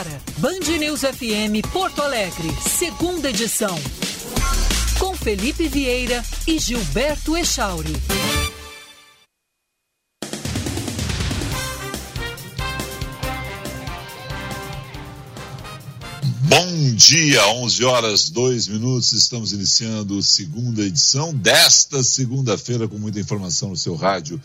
Agora, Band News FM Porto Alegre, segunda edição. Com Felipe Vieira e Gilberto Echauri. Bom dia, 11 horas 2 minutos. Estamos iniciando a segunda edição desta segunda-feira com muita informação no seu rádio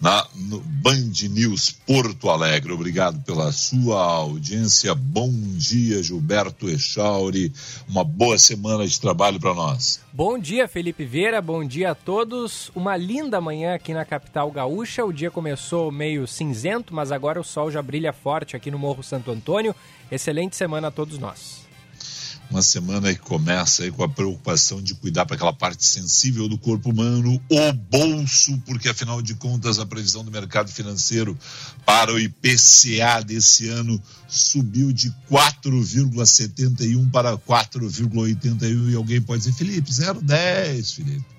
na Band News Porto Alegre. Obrigado pela sua audiência. Bom dia, Gilberto Echauri. Uma boa semana de trabalho para nós. Bom dia, Felipe Vieira. Bom dia a todos. Uma linda manhã aqui na capital gaúcha. O dia começou meio cinzento, mas agora o sol já brilha forte aqui no Morro Santo Antônio. Excelente semana a todos nós uma semana que começa aí com a preocupação de cuidar para aquela parte sensível do corpo humano, o bolso, porque afinal de contas a previsão do mercado financeiro para o IPCA desse ano subiu de 4,71 para 4,81 e alguém pode dizer, Felipe, 0,10, Felipe.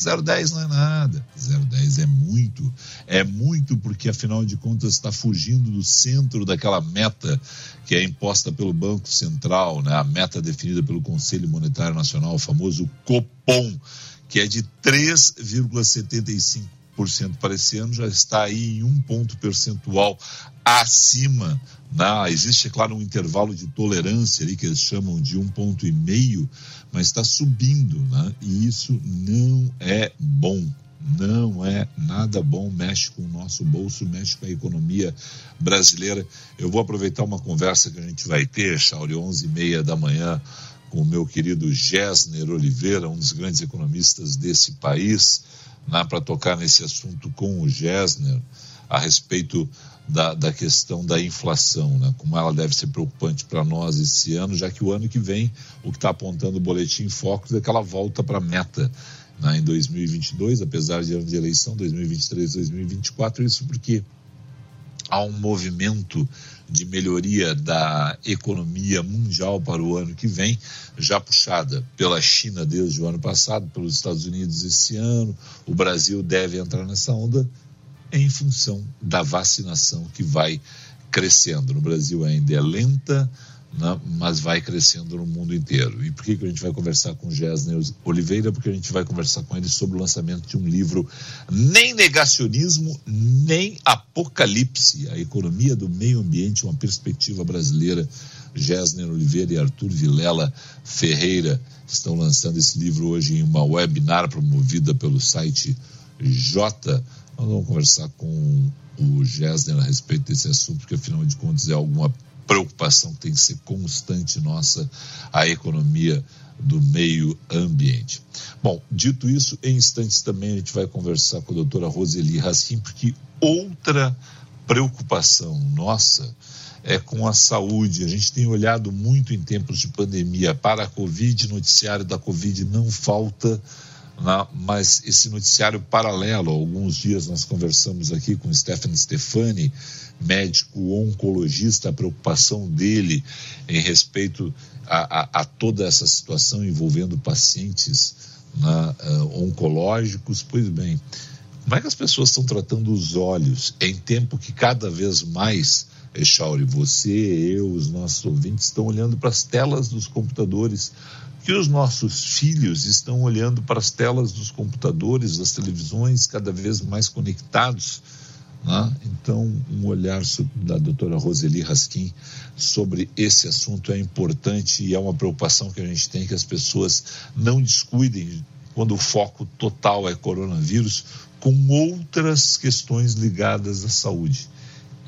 0,10 não é nada. 0,10 é muito. É muito porque, afinal de contas, está fugindo do centro daquela meta que é imposta pelo Banco Central, né? a meta definida pelo Conselho Monetário Nacional, o famoso Copom, que é de 3,75% para esse ano, já está aí em um ponto percentual acima. Né? Existe, é claro, um intervalo de tolerância ali que eles chamam de um ponto e meio, mas está subindo, né? e isso não é bom. Não é nada bom, mexe com o nosso bolso, mexe com a economia brasileira. Eu vou aproveitar uma conversa que a gente vai ter, Chauri, 11 e meia da manhã, com o meu querido Gessner Oliveira, um dos grandes economistas desse país, para tocar nesse assunto com o Gessner a respeito da, da questão da inflação, né? como ela deve ser preocupante para nós esse ano, já que o ano que vem, o que está apontando o boletim Focus é que ela volta para a meta né? em 2022, apesar de ano de eleição, 2023, 2024, isso porque há um movimento de melhoria da economia mundial para o ano que vem, já puxada pela China desde o ano passado, pelos Estados Unidos esse ano. O Brasil deve entrar nessa onda em função da vacinação que vai crescendo. No Brasil ainda é lenta, né, mas vai crescendo no mundo inteiro. E por que, que a gente vai conversar com Gessner Oliveira? Porque a gente vai conversar com ele sobre o lançamento de um livro Nem Negacionismo, Nem Apocalipse, a economia do meio ambiente, uma perspectiva brasileira. Gessner Oliveira e Arthur Vilela Ferreira estão lançando esse livro hoje em uma webinar promovida pelo site J nós vamos conversar com o Gessner a respeito desse assunto, porque afinal de contas é alguma preocupação que tem que ser constante nossa, a economia do meio ambiente. Bom, dito isso, em instantes também a gente vai conversar com a doutora Roseli Raskin, porque outra preocupação nossa é com a saúde. A gente tem olhado muito em tempos de pandemia para a Covid, noticiário da Covid não falta né? mas esse noticiário paralelo, alguns dias nós conversamos aqui com Stefano Stefani, médico oncologista, a preocupação dele em respeito a, a, a toda essa situação envolvendo pacientes né, uh, oncológicos. Pois bem, como é que as pessoas estão tratando os olhos em tempo que cada vez mais Echauri, você, eu, os nossos ouvintes estão olhando para as telas dos computadores que os nossos filhos estão olhando para as telas dos computadores, das televisões, cada vez mais conectados. Né? Então, um olhar da doutora Roseli Raskin sobre esse assunto é importante e é uma preocupação que a gente tem que as pessoas não descuidem quando o foco total é coronavírus, com outras questões ligadas à saúde.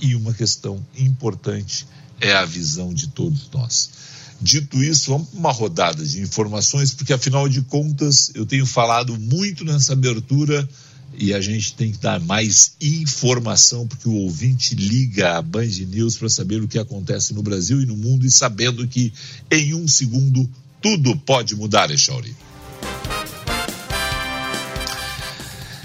E uma questão importante é a visão de todos nós. Dito isso, vamos para uma rodada de informações, porque afinal de contas eu tenho falado muito nessa abertura e a gente tem que dar mais informação, porque o ouvinte liga a Band News para saber o que acontece no Brasil e no mundo e sabendo que em um segundo tudo pode mudar, Echauri.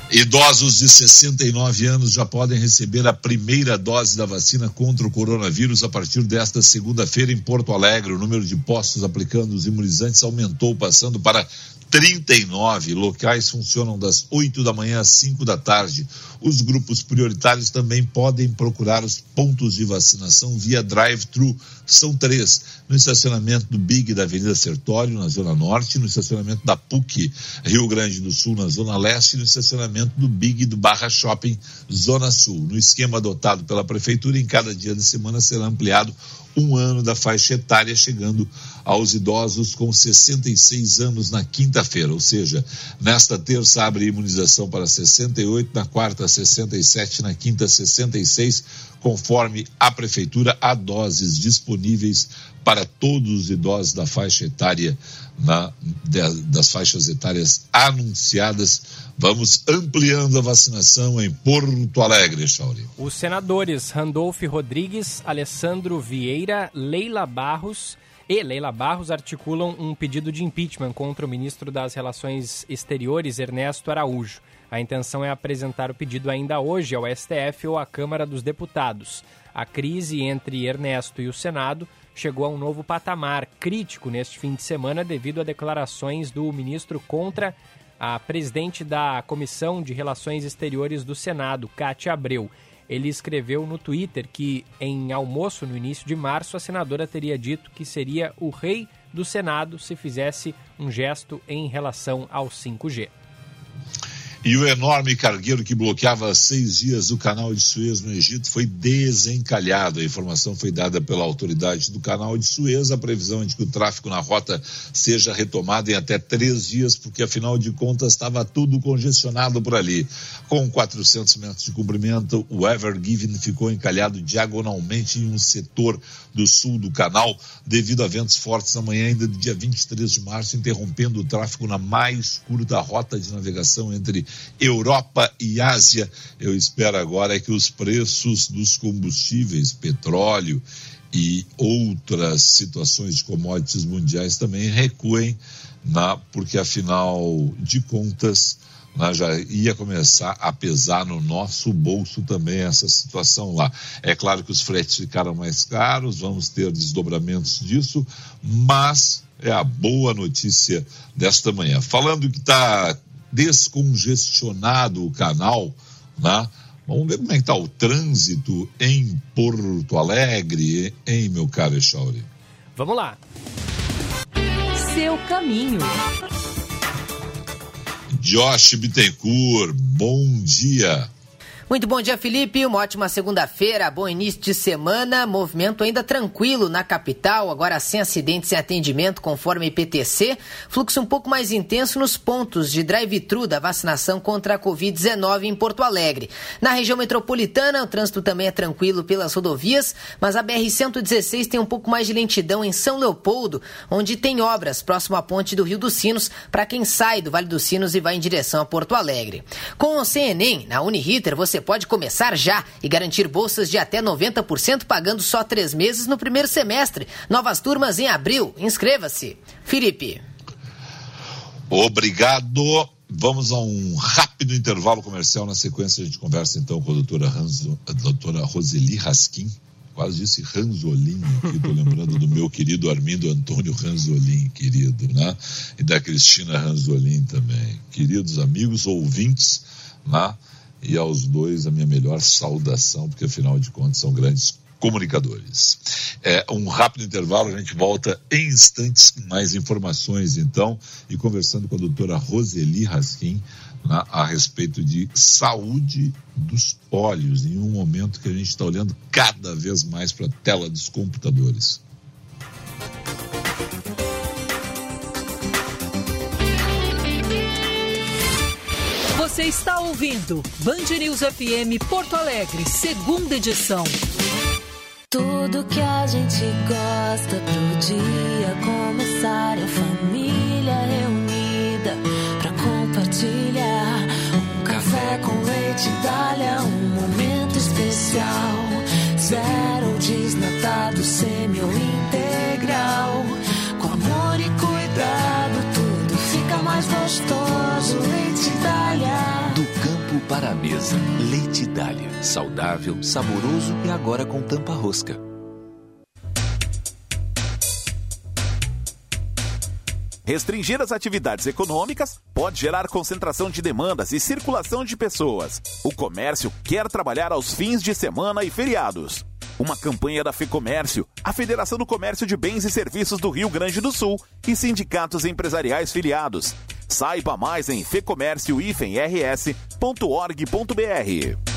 Idosos de 69 anos já podem receber a primeira dose da vacina contra o coronavírus a partir desta segunda-feira em Porto Alegre. O número de postos aplicando os imunizantes aumentou, passando para 39 locais funcionam das 8 da manhã às 5 da tarde. Os grupos prioritários também podem procurar os pontos de vacinação via drive-thru. São três: no estacionamento do Big da Avenida Sertório, na Zona Norte, no estacionamento da PUC, Rio Grande do Sul, na Zona Leste, e no estacionamento do Big do Barra Shopping, Zona Sul. No esquema adotado pela Prefeitura, em cada dia da semana será ampliado um ano da faixa etária, chegando aos idosos com 66 anos na quinta-feira, ou seja, nesta terça abre imunização para 68, na quarta 67, na quinta 66, conforme a prefeitura há doses disponíveis para todos os idosos da faixa etária na, das faixas etárias anunciadas. Vamos ampliando a vacinação em Porto Alegre, Chauri. Os senadores Randolph Rodrigues, Alessandro Vieira, Leila Barros e Leila Barros articulam um pedido de impeachment contra o ministro das Relações Exteriores, Ernesto Araújo. A intenção é apresentar o pedido ainda hoje ao STF ou à Câmara dos Deputados. A crise entre Ernesto e o Senado chegou a um novo patamar crítico neste fim de semana devido a declarações do ministro contra a presidente da Comissão de Relações Exteriores do Senado, Cátia Abreu. Ele escreveu no Twitter que, em almoço no início de março, a senadora teria dito que seria o rei do Senado se fizesse um gesto em relação ao 5G. E o enorme cargueiro que bloqueava seis dias o canal de Suez no Egito foi desencalhado. A informação foi dada pela autoridade do canal de Suez. A previsão é de que o tráfego na rota seja retomado em até três dias, porque afinal de contas estava tudo congestionado por ali. Com 400 metros de comprimento, o Ever Given ficou encalhado diagonalmente em um setor do sul do canal, devido a ventos fortes na manhã ainda do dia 23 de março, interrompendo o tráfego na mais curta rota de navegação entre Europa e Ásia. Eu espero agora é que os preços dos combustíveis, petróleo e outras situações de commodities mundiais também recuem, na, porque afinal de contas já ia começar a pesar no nosso bolso também essa situação lá. É claro que os fretes ficaram mais caros, vamos ter desdobramentos disso, mas é a boa notícia desta manhã. Falando que está descongestionado o canal, né? Vamos ver como é que está o trânsito em Porto Alegre, hein, meu caro Echauri? Vamos lá. Seu caminho. Josh Bittencourt, bom dia. Muito bom dia, Felipe. Uma ótima segunda-feira, bom início de semana. Movimento ainda tranquilo na capital, agora sem acidentes e atendimento, conforme IPTC. Fluxo um pouco mais intenso nos pontos de drive-thru da vacinação contra a Covid-19 em Porto Alegre. Na região metropolitana, o trânsito também é tranquilo pelas rodovias, mas a BR-116 tem um pouco mais de lentidão em São Leopoldo, onde tem obras próximo à ponte do Rio dos Sinos, para quem sai do Vale dos Sinos e vai em direção a Porto Alegre. Com o CNEM, na Uniriter, você você pode começar já e garantir bolsas de até 90% pagando só três meses no primeiro semestre. Novas turmas em abril. Inscreva-se. Felipe. Obrigado. Vamos a um rápido intervalo comercial. Na sequência, a gente conversa então com a doutora, Hanzo, a doutora Roseli Raskin. Quase disse Ranzolin aqui, estou lembrando do meu querido Armindo Antônio Ranzolin, querido, né? E da Cristina Ranzolin também. Queridos amigos ouvintes, né? E aos dois a minha melhor saudação, porque afinal de contas são grandes comunicadores. É, um rápido intervalo, a gente volta em instantes com mais informações, então, e conversando com a doutora Roseli Raskin na, a respeito de saúde dos olhos, em um momento que a gente está olhando cada vez mais para a tela dos computadores. Você está ouvindo Band News FM Porto Alegre, segunda edição. Tudo que a gente gosta pro dia começar, a família reunida pra compartilhar. Um café com leite Dália, um momento especial. Zero desnatado, semi ou integral. Com amor e cuidado, tudo fica mais gostoso. Para a mesa, Leite Dália. Saudável, saboroso e agora com tampa rosca. Restringir as atividades econômicas pode gerar concentração de demandas e circulação de pessoas. O comércio quer trabalhar aos fins de semana e feriados. Uma campanha da FEComércio, a Federação do Comércio de Bens e Serviços do Rio Grande do Sul e sindicatos empresariais filiados. Saiba mais em fecomércio-rs.org.br.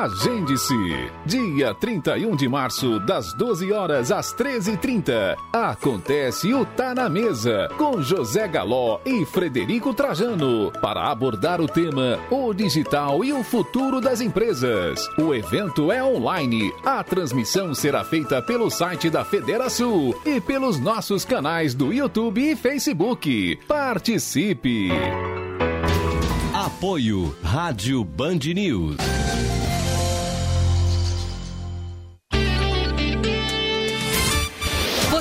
Agende-se. Dia 31 de março, das 12 horas às 13h30. Acontece o Tá na Mesa, com José Galó e Frederico Trajano, para abordar o tema O Digital e o Futuro das Empresas. O evento é online. A transmissão será feita pelo site da Federação e pelos nossos canais do YouTube e Facebook. Participe! Apoio Rádio Band News.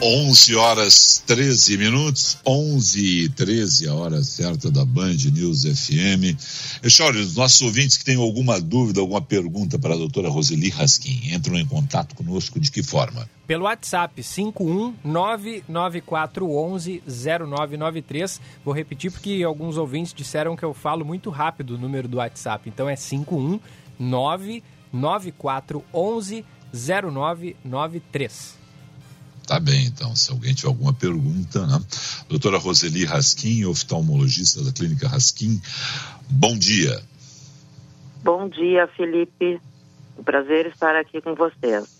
11 horas 13 minutos, 11 e 13, a hora certa da Band News FM. Echauri, os nossos ouvintes que têm alguma dúvida, alguma pergunta para a doutora Roseli Raskin, entram em contato conosco de que forma? Pelo WhatsApp 51994110993. Vou repetir porque alguns ouvintes disseram que eu falo muito rápido o número do WhatsApp. Então é 51994110993. Tá bem, então, se alguém tiver alguma pergunta, né? Doutora Roseli Raskin, oftalmologista da Clínica Raskin, bom dia. Bom dia, Felipe. Um prazer estar aqui com vocês.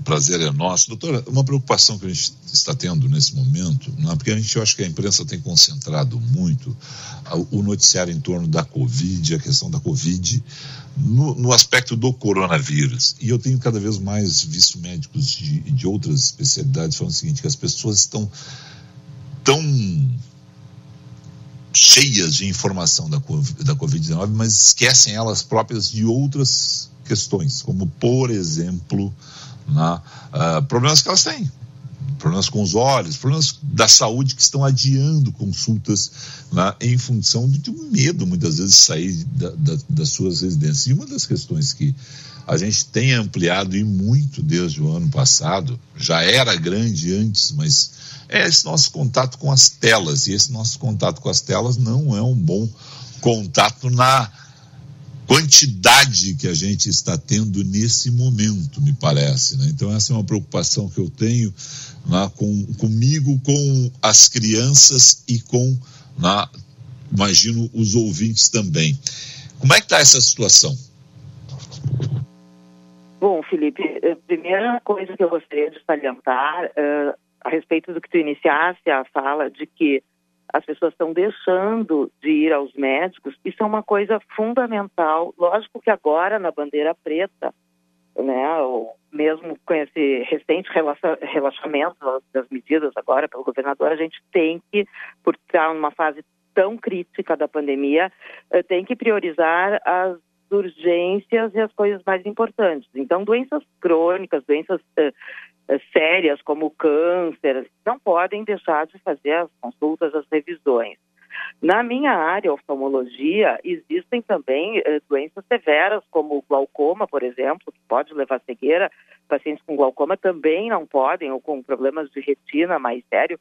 O prazer é nosso. Doutora, uma preocupação que a gente está tendo nesse momento, é? porque a gente eu acho que a imprensa tem concentrado muito o noticiário em torno da Covid, a questão da Covid, no, no aspecto do coronavírus. E eu tenho cada vez mais visto médicos de, de outras especialidades falando o seguinte, que as pessoas estão tão cheias de informação da Covid-19, mas esquecem elas próprias de outras questões, como, por exemplo, na, uh, problemas que elas têm, problemas com os olhos, problemas da saúde que estão adiando consultas né, em função de um medo, muitas vezes, de sair da, da, das suas residências. E uma das questões que a gente tem ampliado e muito desde o ano passado, já era grande antes, mas é esse nosso contato com as telas. E esse nosso contato com as telas não é um bom contato na quantidade que a gente está tendo nesse momento, me parece. Né? Então, essa é uma preocupação que eu tenho né, com, comigo, com as crianças e com, né, imagino, os ouvintes também. Como é que está essa situação? Bom, Felipe, a eh, primeira coisa que eu gostaria de salientar uh, a respeito do que tu iniciasse a fala de que as pessoas estão deixando de ir aos médicos, isso é uma coisa fundamental. Lógico que agora, na bandeira preta, né, ou mesmo com esse recente relaxamento das medidas agora pelo governador, a gente tem que, por estar numa fase tão crítica da pandemia, eh, tem que priorizar as urgências e as coisas mais importantes. Então, doenças crônicas, doenças uh, sérias como câncer, não podem deixar de fazer as consultas, as revisões. Na minha área, oftalmologia, existem também uh, doenças severas, como glaucoma, por exemplo, que pode levar à cegueira. Pacientes com glaucoma também não podem, ou com problemas de retina mais sério.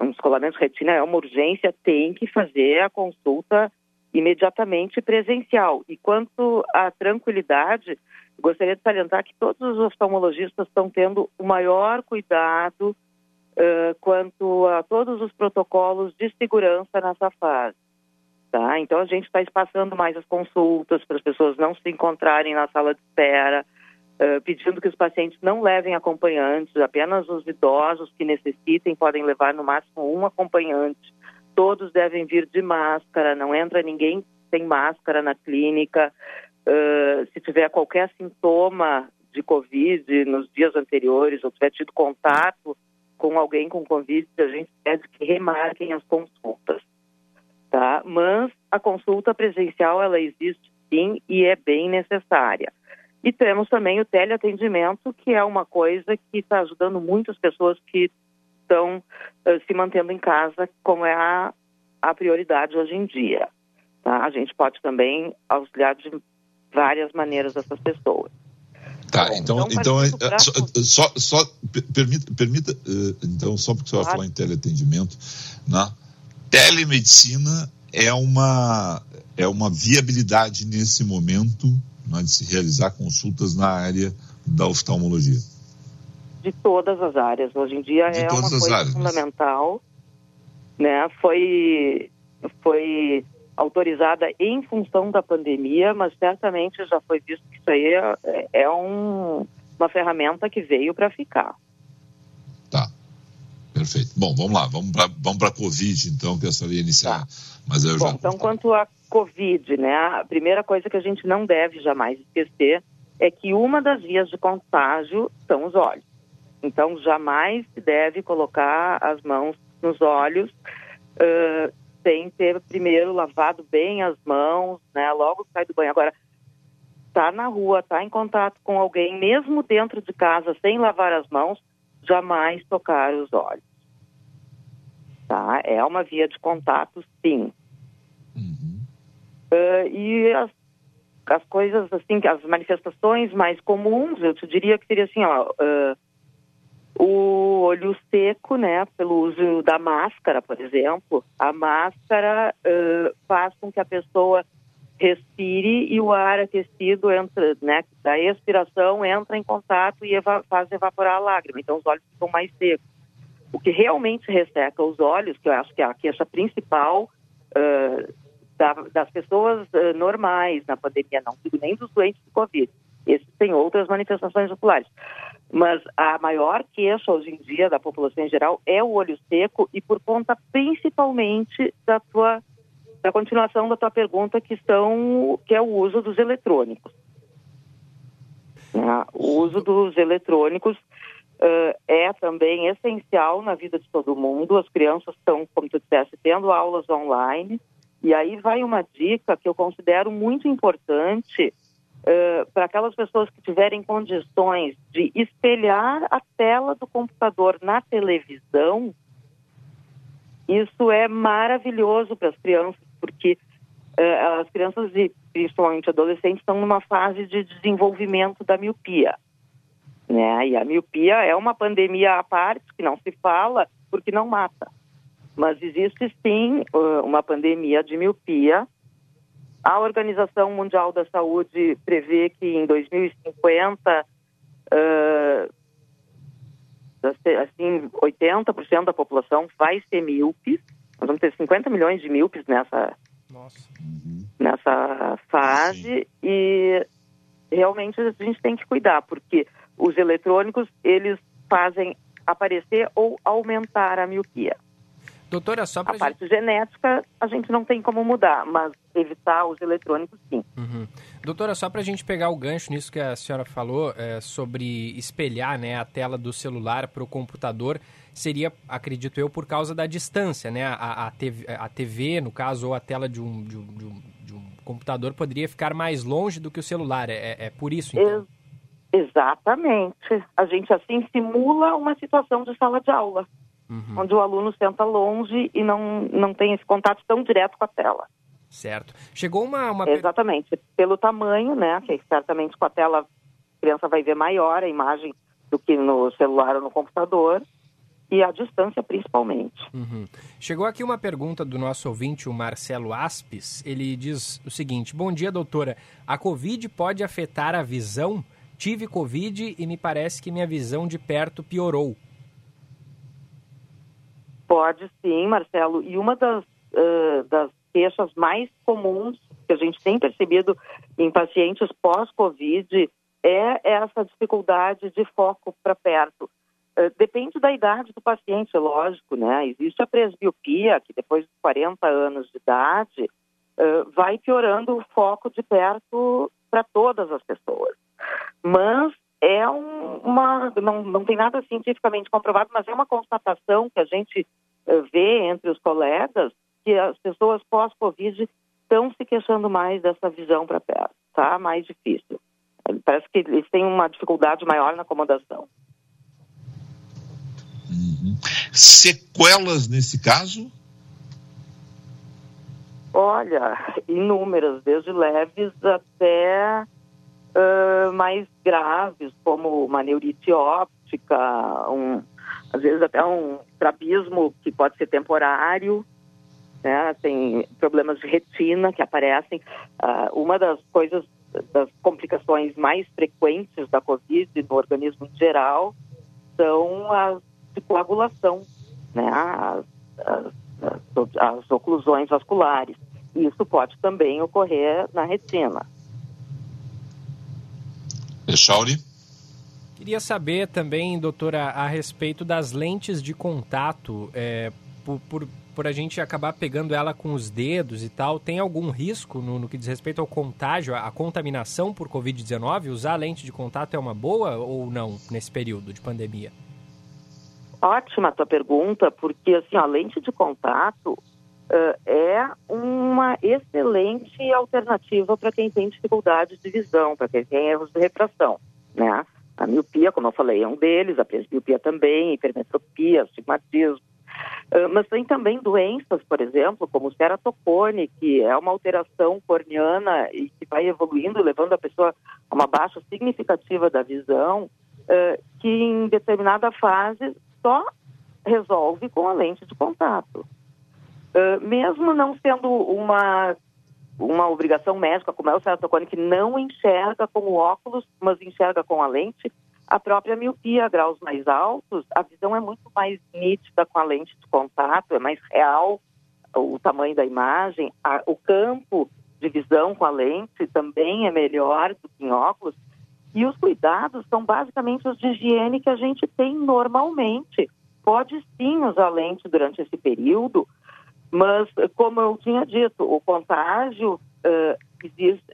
Um descolamento de retina é uma urgência, tem que fazer a consulta imediatamente presencial. E quanto à tranquilidade, gostaria de salientar que todos os oftalmologistas estão tendo o maior cuidado uh, quanto a todos os protocolos de segurança nessa fase. Tá? Então, a gente está espaçando mais as consultas para as pessoas não se encontrarem na sala de espera, uh, pedindo que os pacientes não levem acompanhantes, apenas os idosos que necessitem podem levar no máximo um acompanhante. Todos devem vir de máscara, não entra ninguém sem máscara na clínica. Uh, se tiver qualquer sintoma de Covid nos dias anteriores ou tiver tido contato com alguém com Covid, a gente pede que remarquem as consultas. Tá? Mas a consulta presencial, ela existe sim e é bem necessária. E temos também o teleatendimento, que é uma coisa que está ajudando muitas pessoas que estão uh, se mantendo em casa, como é a, a prioridade hoje em dia. Tá? A gente pode também auxiliar de várias maneiras essas pessoas. Tá, Bom, então, então, então é, só, só, só, permita, permita uh, então, só porque você claro. vai falar em teleatendimento, né? telemedicina é uma, é uma viabilidade nesse momento né, de se realizar consultas na área da oftalmologia? De todas as áreas. Hoje em dia de é uma coisa áreas, fundamental. Né? Foi, foi autorizada em função da pandemia, mas certamente já foi visto que isso aí é, é um, uma ferramenta que veio para ficar. Tá. Perfeito. Bom, vamos lá, vamos para vamos a Covid, então, que essa ia iniciar. Tá. Mas eu Bom, já... Então, quanto à Covid, né, a primeira coisa que a gente não deve jamais esquecer é que uma das vias de contágio são os olhos. Então, jamais se deve colocar as mãos nos olhos uh, sem ter primeiro lavado bem as mãos, né, logo que sai do banho. Agora, tá na rua, tá em contato com alguém, mesmo dentro de casa, sem lavar as mãos, jamais tocar os olhos. Tá? É uma via de contato, sim. Uhum. Uh, e as, as coisas, assim, as manifestações mais comuns, eu te diria que seria assim, ó, uh, o olho seco, né, pelo uso da máscara, por exemplo. A máscara uh, faz com que a pessoa respire e o ar aquecido entra, né, da expiração entra em contato e eva faz evaporar a lágrima. Então os olhos ficam mais secos. O que realmente resseca os olhos, que eu acho que é a queixa principal uh, da, das pessoas uh, normais na pandemia, não digo nem dos doentes de Covid. Esses têm outras manifestações oculares. Mas a maior queixa hoje em dia da população em geral é o olho seco e por conta principalmente da tua da continuação da tua pergunta que são que é o uso dos eletrônicos. Né? O uso dos eletrônicos uh, é também essencial na vida de todo mundo. As crianças estão, como tu disseste, tendo aulas online. E aí vai uma dica que eu considero muito importante uh, para aquelas pessoas que tiverem condições de espelhar a tela do computador na televisão. Isso é maravilhoso para as crianças, porque uh, as crianças e principalmente adolescentes estão numa fase de desenvolvimento da miopia. Né? E a miopia é uma pandemia à parte que não se fala porque não mata. Mas existe sim uh, uma pandemia de miopia. A Organização Mundial da Saúde prevê que em 2050 uh, assim 80% da população vai ser míopes. Nós vamos ter 50 milhões de míopes nessa nessa fase Sim. e realmente a gente tem que cuidar porque os eletrônicos, eles fazem aparecer ou aumentar a miopia. Doutora, só pra A gente... parte genética a gente não tem como mudar, mas evitar os eletrônicos sim. Uhum. Doutora, só para a gente pegar o gancho nisso que a senhora falou, é, sobre espelhar né, a tela do celular para o computador, seria, acredito eu, por causa da distância, né? A, a, TV, a TV, no caso, ou a tela de um, de um, de um, de um computador poderia ficar mais longe do que o celular. É, é, é por isso, então? Ex Exatamente. A gente assim simula uma situação de sala de aula, uhum. onde o aluno senta longe e não, não tem esse contato tão direto com a tela. Certo. Chegou uma, uma... Exatamente. Pelo tamanho, né? Que certamente com a tela a criança vai ver maior a imagem do que no celular ou no computador e a distância principalmente. Uhum. Chegou aqui uma pergunta do nosso ouvinte, o Marcelo Aspes. Ele diz o seguinte: Bom dia, doutora. A Covid pode afetar a visão? Tive Covid e me parece que minha visão de perto piorou. Pode sim, Marcelo. E uma das, uh, das queixas mais comuns que a gente tem percebido em pacientes pós-Covid é essa dificuldade de foco para perto. Uh, depende da idade do paciente, lógico, né? Existe a presbiopia, que depois de 40 anos de idade, uh, vai piorando o foco de perto para todas as pessoas. Mas é um, uma. Não, não tem nada cientificamente comprovado, mas é uma constatação que a gente uh, vê entre os colegas que as pessoas pós-Covid estão se queixando mais dessa visão para perto, tá? Mais difícil. Parece que eles têm uma dificuldade maior na acomodação. Uhum. Sequelas nesse caso? Olha, inúmeras, desde leves até uh, mais graves, como uma neurite óptica, um, às vezes até um estrabismo que pode ser temporário, né? tem problemas de retina que aparecem. Uh, uma das coisas, das complicações mais frequentes da Covid no organismo em geral são as de coagulação, né? as, as as oclusões vasculares. Isso pode também ocorrer na retina. Echauri? Queria saber também, doutora, a respeito das lentes de contato, é, por, por, por, a gente acabar pegando ela com os dedos e tal, tem algum risco no, no que diz respeito ao contágio, à contaminação por Covid-19? Usar lente de contato é uma boa ou não nesse período de pandemia? Ótima a tua pergunta, porque assim, a lente de contato uh, é uma excelente alternativa para quem tem dificuldades de visão, para quem tem erros de refração, né? A miopia, como eu falei, é um deles, a presbiopia também, hipermetropia, astigmatismo. Uh, mas tem também doenças, por exemplo, como ceratocone, que é uma alteração corneana e que vai evoluindo, levando a pessoa a uma baixa significativa da visão, uh, que em determinada fase só resolve com a lente de contato. Uh, mesmo não sendo uma, uma obrigação médica, como é o ceratocone, que não enxerga com o óculos, mas enxerga com a lente, a própria miopia graus mais altos, a visão é muito mais nítida com a lente de contato, é mais real o tamanho da imagem, a, o campo de visão com a lente também é melhor do que em óculos. E os cuidados são basicamente os de higiene que a gente tem normalmente. Pode sim usar lente durante esse período, mas, como eu tinha dito, o contágio uh, existe,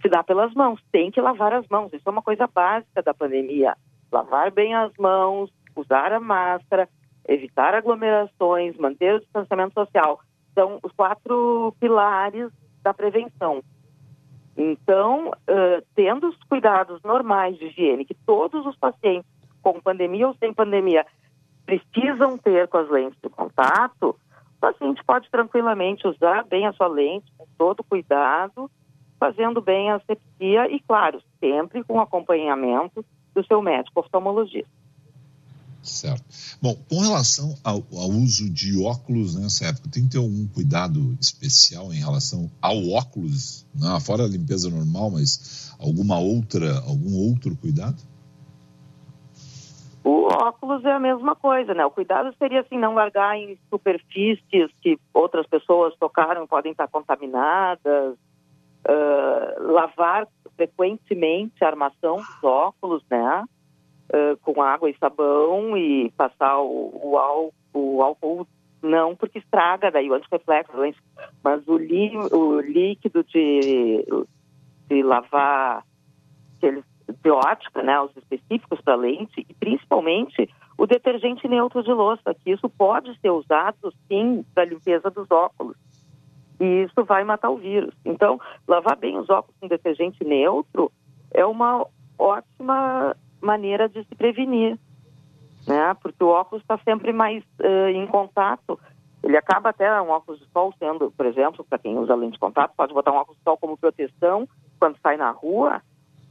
se dá pelas mãos. Tem que lavar as mãos. Isso é uma coisa básica da pandemia. Lavar bem as mãos, usar a máscara, evitar aglomerações, manter o distanciamento social. São os quatro pilares da prevenção. Então, uh, tendo os cuidados normais de higiene que todos os pacientes com pandemia ou sem pandemia precisam ter com as lentes de contato, o paciente pode tranquilamente usar bem a sua lente, com todo cuidado, fazendo bem a asepsia e, claro, sempre com acompanhamento do seu médico oftalmologista. Certo. Bom, com relação ao, ao, uso de óculos nessa época, tem que ter algum cuidado especial em relação ao óculos, né? fora a limpeza normal, mas alguma outra, algum outro cuidado? O óculos é a mesma coisa, né? O cuidado seria assim não largar em superfícies que outras pessoas tocaram podem estar contaminadas, uh, lavar frequentemente a armação dos óculos, né? uh, com água e sabão e passar o, o, álcool, o álcool não, porque estraga daí o antirreflexo, mas o, li, o líquido de, de lavar, aqueles de ótica, né, os específicos para lente, e principalmente o detergente neutro de louça, que isso pode ser usado sim para limpeza dos óculos. E isso vai matar o vírus. Então, lavar bem os óculos com detergente neutro é uma ótima maneira de se prevenir, né? Porque o óculos está sempre mais uh, em contato. Ele acaba até um óculos de sol sendo, por exemplo, para quem usa lente de contato, pode botar um óculos de sol como proteção quando sai na rua,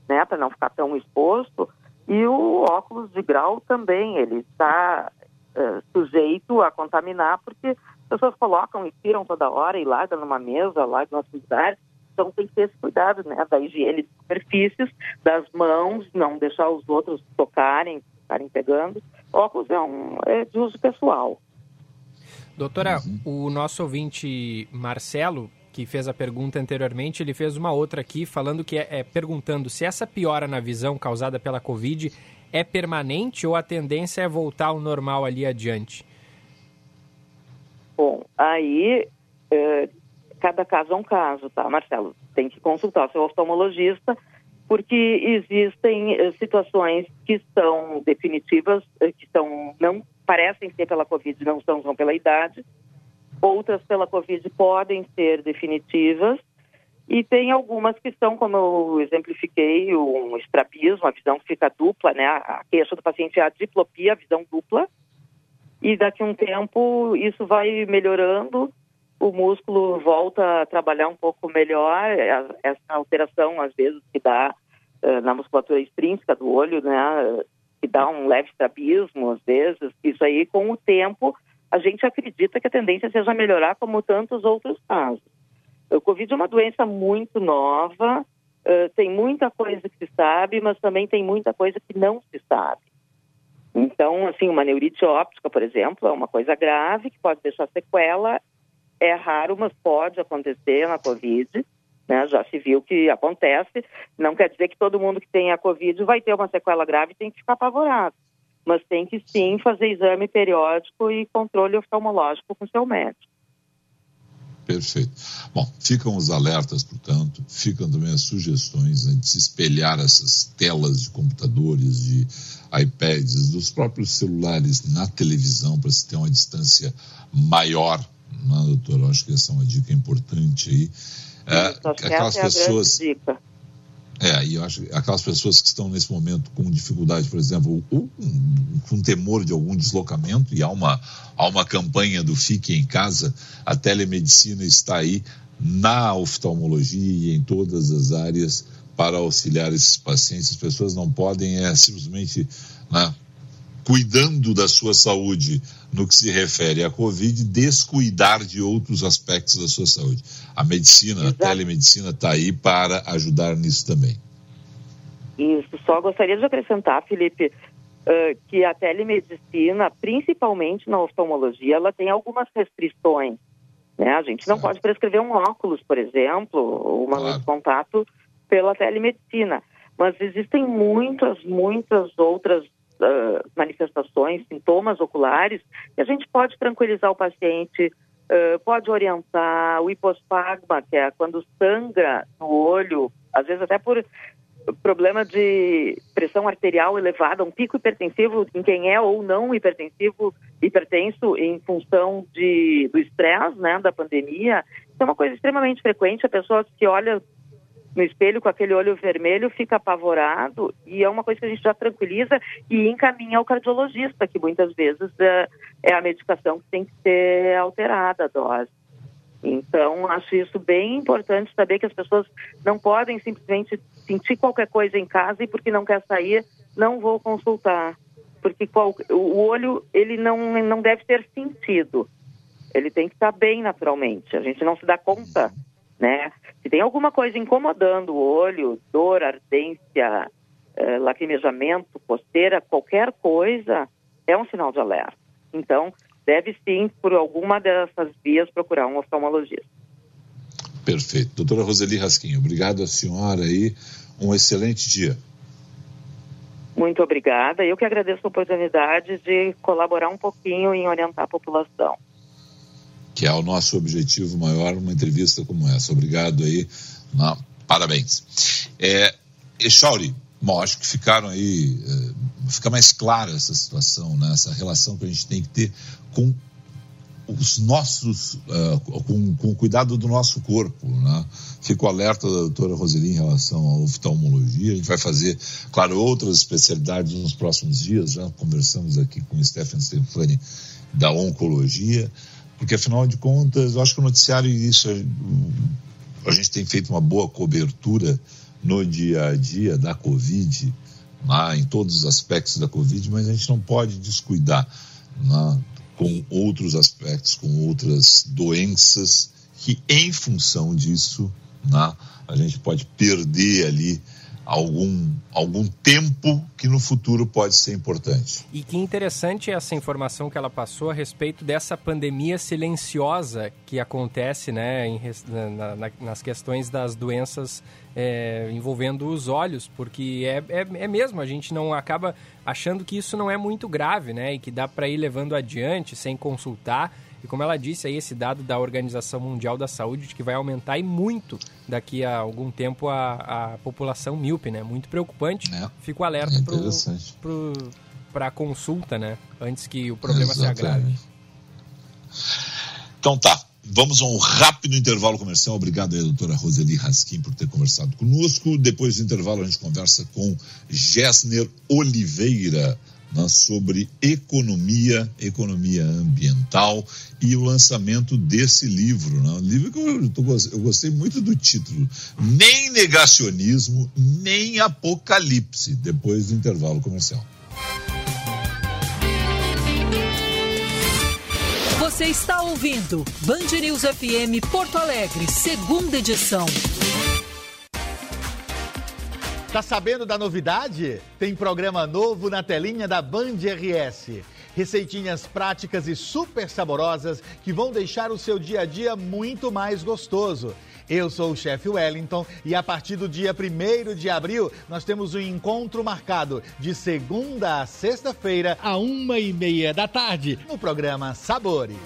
né? Para não ficar tão exposto. E o óculos de grau também, ele está uh, sujeito a contaminar porque as pessoas colocam e tiram toda hora e largam numa mesa, largam no lugar então tem que ter esse cuidado, né? Da higiene de superfícies, das mãos, não deixar os outros tocarem, estarem pegando. Óculos é, um, é de uso pessoal. Doutora, uhum. o nosso ouvinte Marcelo que fez a pergunta anteriormente, ele fez uma outra aqui falando que é, é perguntando se essa piora na visão causada pela Covid é permanente ou a tendência é voltar ao normal ali adiante? Bom, aí é, cada caso é um caso, tá, Marcelo? Tem que consultar o seu oftalmologista, porque existem é, situações que são definitivas, é, que são, não parecem ser pela Covid, não são, são pela idade, outras pela Covid podem ser definitivas, e tem algumas que são, como eu exemplifiquei, um estrabismo, a visão fica dupla, né? A queixa do paciente é a diplopia, a visão dupla. E daqui a um tempo isso vai melhorando, o músculo volta a trabalhar um pouco melhor. Essa alteração, às vezes, que dá uh, na musculatura extrínseca do olho, né? Que dá um leve estrabismo, às vezes. Isso aí, com o tempo, a gente acredita que a tendência seja melhorar, como tantos outros casos. O Covid é uma doença muito nova, uh, tem muita coisa que se sabe, mas também tem muita coisa que não se sabe. Então, assim, uma neurite óptica, por exemplo, é uma coisa grave que pode deixar sequela. É raro, mas pode acontecer na Covid. Né? Já se viu que acontece. Não quer dizer que todo mundo que tem a Covid vai ter uma sequela grave e tem que ficar apavorado. Mas tem que sim fazer exame periódico e controle oftalmológico com seu médico. Perfeito. Bom, ficam os alertas, portanto, ficam também as sugestões né, de se espelhar essas telas de computadores, de iPads, dos próprios celulares na televisão para se ter uma distância maior, né, doutor? Eu acho que essa é uma dica importante aí. É, aquelas é pessoas. Dica. É, e eu acho que aquelas pessoas que estão nesse momento com dificuldade, por exemplo, ou com temor de algum deslocamento, e há uma, há uma campanha do Fique em Casa, a telemedicina está aí na oftalmologia e em todas as áreas para auxiliar esses pacientes. As pessoas não podem é, simplesmente né, cuidando da sua saúde no que se refere à Covid, descuidar de outros aspectos da sua saúde. A medicina, Exato. a telemedicina está aí para ajudar nisso também. Isso, só gostaria de acrescentar, Felipe, uh, que a telemedicina, principalmente na oftalmologia, ela tem algumas restrições. Né? A gente não certo. pode prescrever um óculos, por exemplo, uma claro. luz de contato pela telemedicina. Mas existem muitas, muitas outras uh, manifestações, sintomas oculares, e a gente pode tranquilizar o paciente, uh, pode orientar o hipospagma, que é quando sangra no olho, às vezes até por problema de pressão arterial elevada, um pico hipertensivo em quem é ou não hipertensivo, hipertenso em função de, do estresse, né, da pandemia. Isso é uma coisa extremamente frequente. A pessoa que olha no espelho com aquele olho vermelho, fica apavorado e é uma coisa que a gente já tranquiliza e encaminha ao cardiologista, que muitas vezes é, é a medicação que tem que ser alterada a dose. Então, acho isso bem importante saber que as pessoas não podem simplesmente sentir qualquer coisa em casa e porque não quer sair, não vou consultar. Porque qual, o olho, ele não, não deve ter sentido. Ele tem que estar bem naturalmente. A gente não se dá conta né? Se tem alguma coisa incomodando o olho, dor, ardência, eh, lacrimejamento, coceira, qualquer coisa, é um sinal de alerta. Então, deve sim, por alguma dessas vias, procurar um oftalmologista. Perfeito. Doutora Roseli Rasquinho, obrigado à senhora aí. Um excelente dia. Muito obrigada. Eu que agradeço a oportunidade de colaborar um pouquinho em orientar a população que é o nosso objetivo maior numa entrevista como essa. Obrigado aí, na, parabéns. É, Echauri, bom, acho que ficaram aí, é, fica mais clara essa situação, né? essa relação que a gente tem que ter com os nossos, uh, com, com, o cuidado do nosso corpo, né? Fico alerta da doutora Roseli em relação à oftalmologia. A gente vai fazer, claro, outras especialidades nos próximos dias. Já conversamos aqui com o Stephen Stefani da oncologia. Porque, afinal de contas, eu acho que o noticiário, isso, a gente tem feito uma boa cobertura no dia a dia da Covid, lá, em todos os aspectos da Covid, mas a gente não pode descuidar né, com outros aspectos, com outras doenças que, em função disso, né, a gente pode perder ali algum, algum tempo que no futuro pode ser importante. E que interessante essa informação que ela passou a respeito dessa pandemia silenciosa que acontece né, em, na, na, nas questões das doenças é, envolvendo os olhos, porque é, é, é, mesmo, a gente não acaba achando que isso não é muito grave, né? E que dá para ir levando adiante sem consultar e como ela disse aí, esse dado da Organização Mundial da Saúde de que vai aumentar e muito daqui a algum tempo a, a população míope, né? Muito preocupante. É. Fico alerta é para a consulta, né? Antes que o problema Exatamente. se agrave. Então tá. Vamos a um rápido intervalo comercial. Obrigado aí, doutora Roseli Raskin, por ter conversado conosco. Depois do intervalo, a gente conversa com Gessner Oliveira né, sobre economia, economia ambiental e o lançamento desse livro. Né, um livro que eu, eu gostei muito do título. Nem negacionismo, nem apocalipse, depois do intervalo comercial. Você está ouvindo Band News FM Porto Alegre, segunda edição. Tá sabendo da novidade? Tem programa novo na telinha da Band RS. Receitinhas práticas e super saborosas que vão deixar o seu dia a dia muito mais gostoso. Eu sou o chefe Wellington e a partir do dia 1 de abril nós temos um encontro marcado de segunda a sexta-feira, a uma e meia da tarde, no programa Sabores.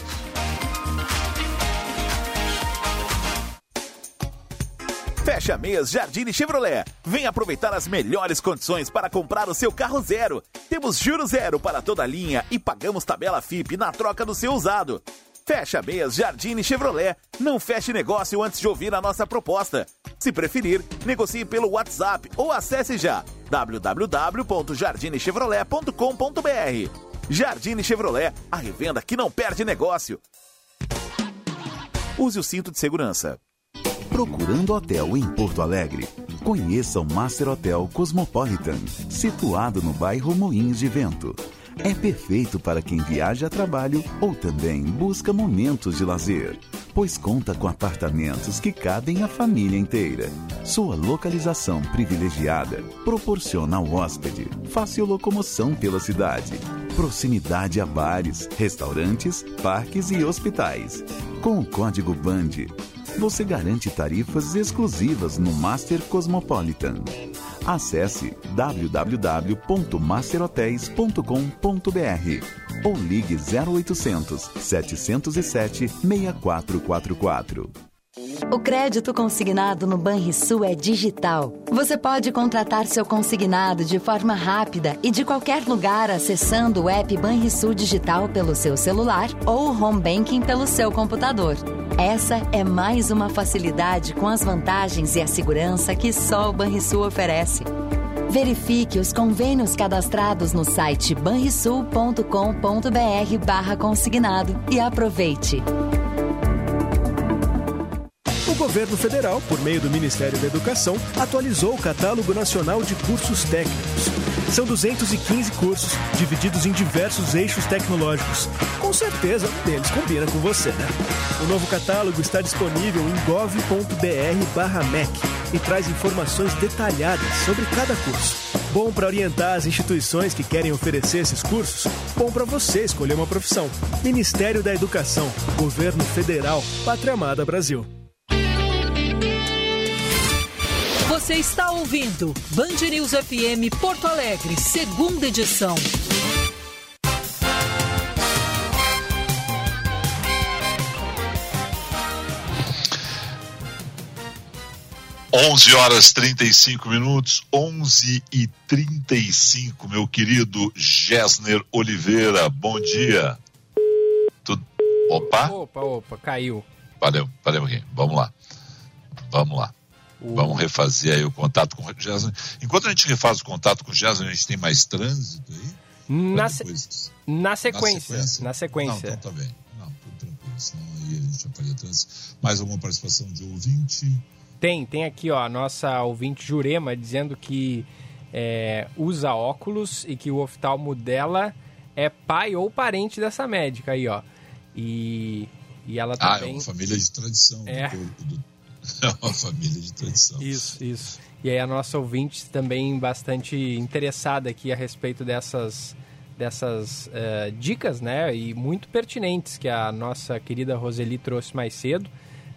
Fecha mês Jardine Chevrolet. Vem aproveitar as melhores condições para comprar o seu carro zero. Temos juro zero para toda a linha e pagamos tabela FIP na troca do seu usado. Fecha mês Jardine Chevrolet. Não feche negócio antes de ouvir a nossa proposta. Se preferir, negocie pelo WhatsApp ou acesse já www.jardinechevrolet.com.br. Jardine Chevrolet, a revenda que não perde negócio. Use o cinto de segurança. Procurando hotel em Porto Alegre? Conheça o Master Hotel Cosmopolitan, situado no bairro Moinhos de Vento. É perfeito para quem viaja a trabalho ou também busca momentos de lazer, pois conta com apartamentos que cabem a família inteira. Sua localização privilegiada proporciona ao hóspede fácil locomoção pela cidade, proximidade a bares, restaurantes, parques e hospitais. Com o código BAND, você garante tarifas exclusivas no Master Cosmopolitan. Acesse www.masterhotels.com.br ou ligue 0800 707 6444. O crédito consignado no Banrisul é digital. Você pode contratar seu consignado de forma rápida e de qualquer lugar acessando o app Banrisul Digital pelo seu celular ou o home banking pelo seu computador. Essa é mais uma facilidade com as vantagens e a segurança que só o Banrisul oferece. Verifique os convênios cadastrados no site banrisul.com.br barra consignado e aproveite. Governo federal, por meio do Ministério da Educação, atualizou o catálogo nacional de cursos técnicos. São 215 cursos, divididos em diversos eixos tecnológicos. Com certeza, um deles combina com você, né? O novo catálogo está disponível em gov.br/mec e traz informações detalhadas sobre cada curso. Bom para orientar as instituições que querem oferecer esses cursos. Bom para você escolher uma profissão. Ministério da Educação, Governo Federal, Pátria Amada Brasil. Você está ouvindo Band News FM Porto Alegre, segunda edição. Onze horas 35 minutos, onze e trinta e cinco, meu querido Gessner Oliveira, bom dia. Tudo... Opa? Opa, opa, caiu. Valeu, valeu aqui. Vamos lá. Vamos lá. O... Vamos refazer aí o contato com o Jasmine. Enquanto a gente refaz o contato com o Jasmine, a gente tem mais trânsito aí? Na, se... na, sequência, na sequência. Na sequência. Não, então tá bem. Não, tudo tranquilo. Senão aí a gente já faria trânsito. Mais alguma participação de ouvinte? Tem, tem aqui ó, a nossa ouvinte Jurema dizendo que é, usa óculos e que o oftalmo dela é pai ou parente dessa médica aí, ó. E, e ela também... Ah, é uma família de tradição é. do, do, É uma família de tradição. Isso, isso. E aí a nossa ouvinte também bastante interessada aqui a respeito dessas, dessas uh, dicas, né? E muito pertinentes que a nossa querida Roseli trouxe mais cedo.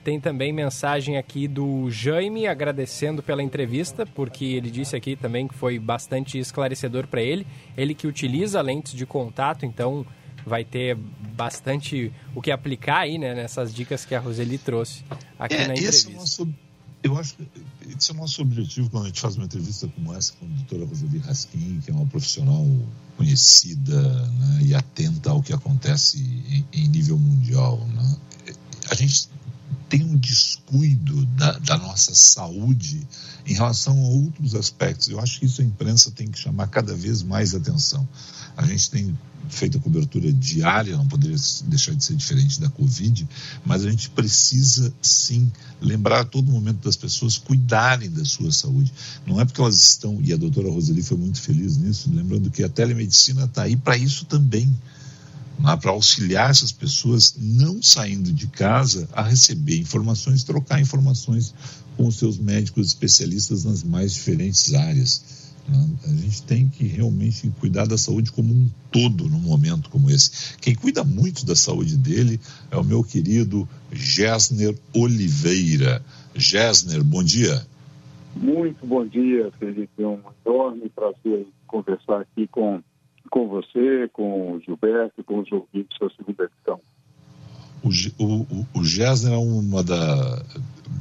Tem também mensagem aqui do Jaime agradecendo pela entrevista, porque ele disse aqui também que foi bastante esclarecedor para ele. Ele que utiliza lentes de contato, então vai ter bastante o que aplicar aí, né, nessas dicas que a Roseli trouxe aqui é, na entrevista. Esse é o nosso, eu acho que esse é o nosso objetivo quando a gente faz uma entrevista como essa com a doutora Roseli Raskin, que é uma profissional conhecida né, e atenta ao que acontece em, em nível mundial. Né? A gente tem um descuido da, da, nossa saúde em relação a outros aspectos. Eu acho que isso a imprensa tem que chamar cada vez mais atenção. A gente tem feito a cobertura diária, não poderia deixar de ser diferente da Covid, mas a gente precisa sim lembrar a todo momento das pessoas cuidarem da sua saúde. Não é porque elas estão, e a doutora Roseli foi muito feliz nisso, lembrando que a telemedicina está aí para isso também né, para auxiliar essas pessoas não saindo de casa a receber informações, trocar informações com os seus médicos especialistas nas mais diferentes áreas. Né? A gente tem que realmente cuidar da saúde como um todo num momento como esse. Quem cuida muito da saúde dele é o meu querido Gessner Oliveira. Gessner, bom dia. Muito bom dia, Felipe. É um enorme prazer conversar aqui com, com você, com o Gilberto, com os ouvintes da segunda edição. O, o, o Gessner é uma da,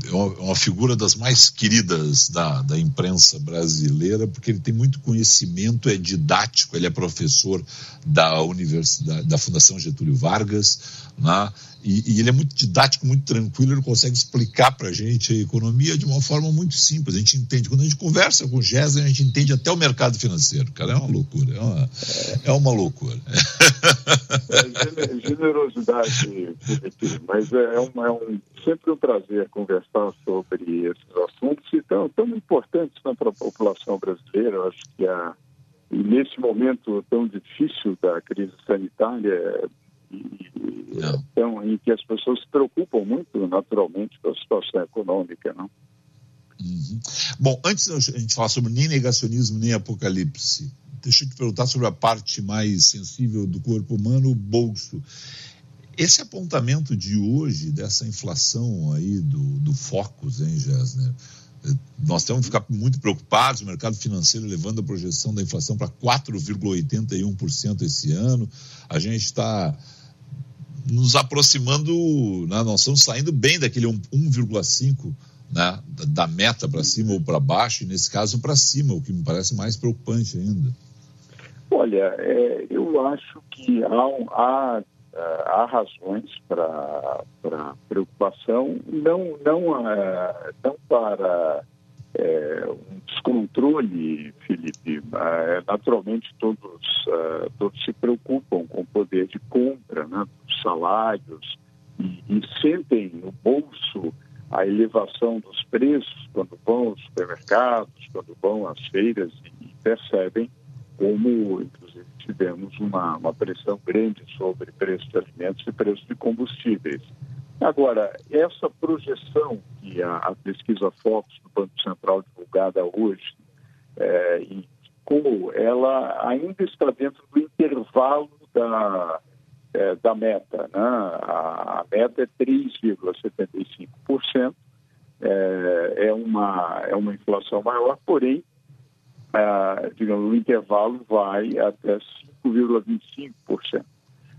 é uma figura das mais queridas da, da imprensa brasileira, porque ele tem muito conhecimento, é didático, ele é professor da Universidade, da Fundação Getúlio Vargas, né? E, e, ele é muito didático, muito tranquilo, ele consegue explicar para a gente a economia de uma forma muito simples. A gente entende. Quando a gente conversa com o Gessler, a gente entende até o mercado financeiro. Cara, é uma loucura. É uma, é uma loucura. É generosidade, mas é, um, é um, sempre um prazer conversar sobre esses assuntos tão, tão importantes para a população brasileira. Eu acho que a, nesse momento tão difícil da crise sanitária, então, em que as pessoas se preocupam muito, naturalmente, com a situação econômica, não? Uhum. Bom, antes a gente falar sobre nem negacionismo nem apocalipse, deixa eu te perguntar sobre a parte mais sensível do corpo humano, o bolso. Esse apontamento de hoje, dessa inflação aí do, do Focus, hein, Gessner? Nós temos que ficar muito preocupados, o mercado financeiro levando a projeção da inflação para 4,81% esse ano. A gente está nos aproximando, né, nós estamos saindo bem daquele 1,5% né, da meta para cima ou para baixo, e nesse caso para cima, o que me parece mais preocupante ainda. Olha, é, eu acho que há, há, há razões para preocupação, não, não, é, não para é, um descontrole, Felipe. É, naturalmente, todos, todos se preocupam com o poder de compra né, salários e, e, sentem no bolso a elevação dos preços quando vão aos supermercados, quando vão às feiras e, e percebem como, inclusive, tivemos uma, uma pressão grande sobre preços de alimentos e preços de combustíveis. Agora, essa projeção que a, a pesquisa Focus do Banco Central divulgada hoje, é, e como ela ainda está dentro do intervalo da, é, da meta. Né? A, a meta é 3,75%, é, é, uma, é uma inflação maior, porém, digamos, o intervalo vai até 5,25%.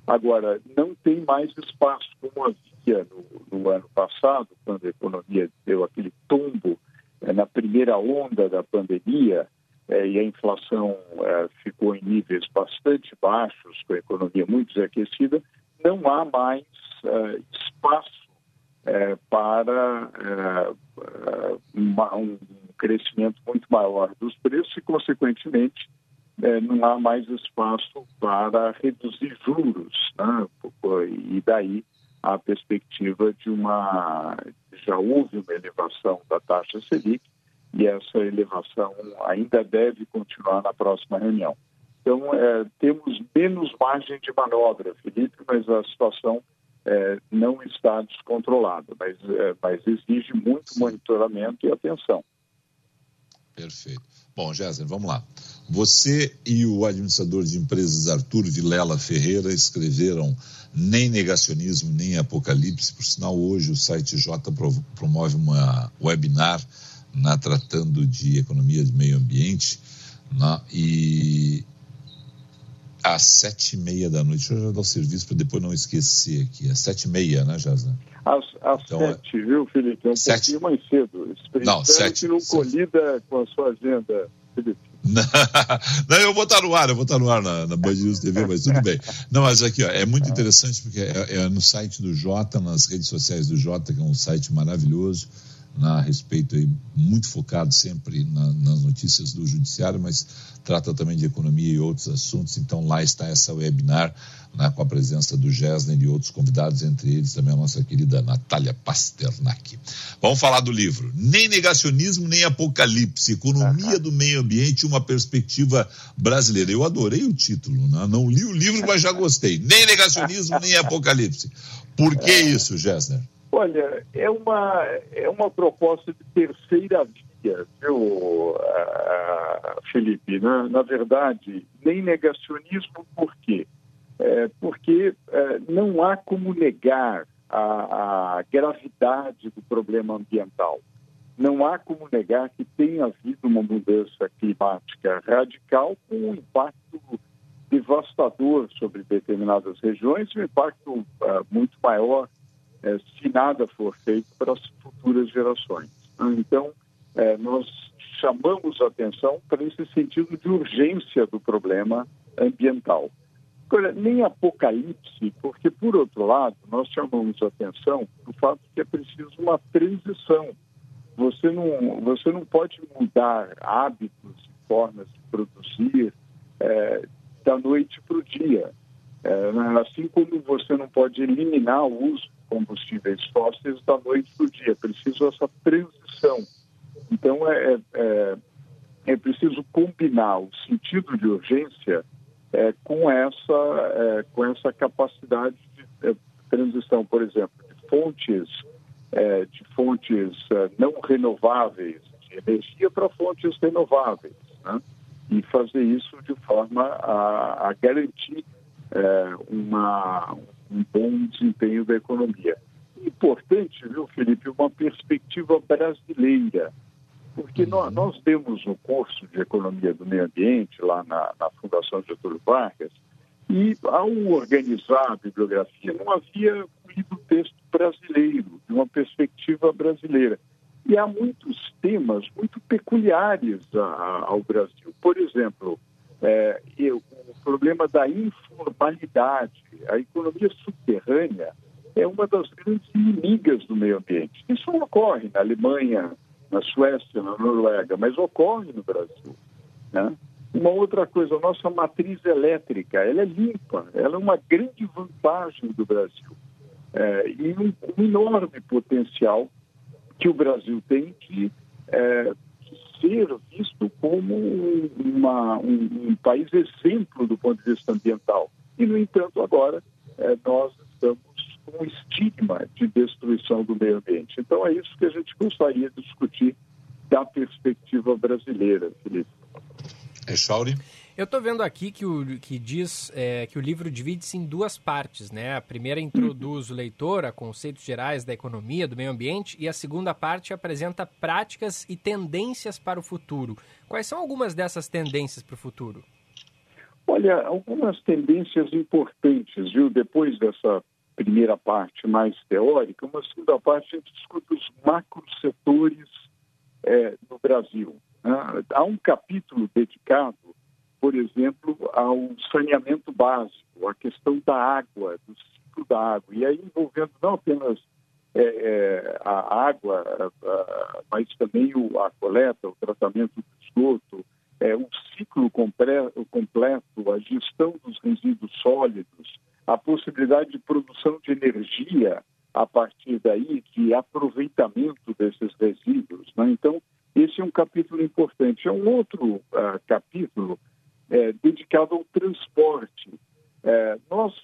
Agora, não tem mais espaço, como havia no, no ano passado, quando a economia deu aquele tombo é, na primeira onda da pandemia é, e a inflação é, ficou em níveis bastante baixos, com a economia muito desaquecida, não há mais é, espaço é, para é, uma, um crescimento muito maior dos preços e, consequentemente, é, não há mais espaço para reduzir juros, né? e daí a perspectiva de uma. Já houve uma elevação da taxa Selic e essa elevação ainda deve continuar na próxima reunião. Então, é, temos menos margem de manobra, Felipe, mas a situação é, não está descontrolada, mas, é, mas exige muito monitoramento e atenção. Perfeito. Bom, Jéssica, vamos lá. Você e o administrador de empresas Arthur Vilela Ferreira escreveram nem negacionismo, nem apocalipse. Por sinal, hoje o site J promove uma webinar tratando de economia de meio ambiente. Né, e às sete e meia da noite, deixa eu já dar o serviço para depois não esquecer aqui. Às sete e meia, né, Jasna? Às, às então, sete, é... viu, Felipe? É um sete... pouquinho mais cedo. Não, sete, que não sete. colida com a sua agenda, Felipe. Não, eu vou estar no ar, eu vou estar no ar na, na Band News TV, mas tudo bem. Não, mas aqui, ó, é muito interessante porque é, é, no site do Jota, nas redes sociais do Jota, que é um site maravilhoso, na, respeito aí, muito focado sempre na, nas notícias do judiciário, mas trata também de economia e outros assuntos. Então lá está essa webinar né, com a presença do Gessner e outros convidados, entre eles também a nossa querida Natália Pasternak. Vamos falar do livro. Nem negacionismo, nem apocalipse. Economia do meio ambiente, uma perspectiva brasileira. Eu adorei o título, né? não li o livro, mas já gostei. Nem negacionismo, nem apocalipse. Por que isso, Gessner? Olha, é uma, é uma proposta de terceira via, viu, Felipe? Na, na verdade, nem negacionismo, por quê? É, porque é, não há como negar a, a gravidade do problema ambiental. Não há como negar que tem havido uma mudança climática radical com um impacto devastador sobre determinadas regiões, um impacto uh, muito maior é, se nada for feito para as futuras gerações. Então, é, nós chamamos a atenção para esse sentido de urgência do problema ambiental. Agora, nem apocalipse, porque, por outro lado, nós chamamos a atenção para o fato que é preciso uma transição. Você não, você não pode mudar hábitos e formas de produzir é, da noite para o dia. É, assim como você não pode eliminar o uso combustíveis fósseis da noite para o dia. É preciso essa transição. Então, é, é, é, é preciso combinar o sentido de urgência é, com, essa, é, com essa capacidade de é, transição, por exemplo, de fontes, de fontes não renováveis de energia para fontes renováveis. Né? E fazer isso de forma a, a garantir uma, um bom desempenho da economia. Importante, viu, Felipe, uma perspectiva brasileira, porque nós, uhum. nós temos um curso de Economia do Meio Ambiente lá na, na Fundação Getúlio Vargas, e ao organizar a bibliografia não havia lido texto brasileiro, de uma perspectiva brasileira. E há muitos temas muito peculiares a, a, ao Brasil. Por exemplo, é, eu, problema da informalidade. A economia subterrânea é uma das grandes inimigas do meio ambiente. Isso não ocorre na Alemanha, na Suécia, na Noruega, mas ocorre no Brasil. Né? Uma outra coisa, a nossa matriz elétrica, ela é limpa, ela é uma grande vantagem do Brasil. É, e um, um, enorme potencial que o Brasil tem que é, ser visto como uma, um, um, país exemplo do ponto de vista ambiental. E, no entanto, agora é, nós estamos com um estigma de destruição do meio ambiente. Então, é isso que a gente gostaria de discutir da perspectiva brasileira, Felipe. É, Chauri? Eu estou vendo aqui que, o, que diz é, que o livro divide-se em duas partes, né? A primeira introduz o leitor a conceitos gerais da economia, do meio ambiente, e a segunda parte apresenta práticas e tendências para o futuro. Quais são algumas dessas tendências para o futuro? Olha, algumas tendências importantes, viu? Depois dessa primeira parte mais teórica, uma segunda parte a gente discute os macrosetores é, no Brasil. Né? Há um capítulo dedicado por exemplo, ao saneamento básico, a questão da água, do ciclo da água, e aí envolvendo não apenas é, é, a água, a, mas também o, a coleta, o tratamento do esgoto, é, o ciclo completo, completo, a gestão dos resíduos sólidos, a possibilidade de produção de energia a partir daí, de aproveitamento desses resíduos. Né? Então, esse é um capítulo importante. É um outro uh, capítulo é, dedicado ao transporte. É, nós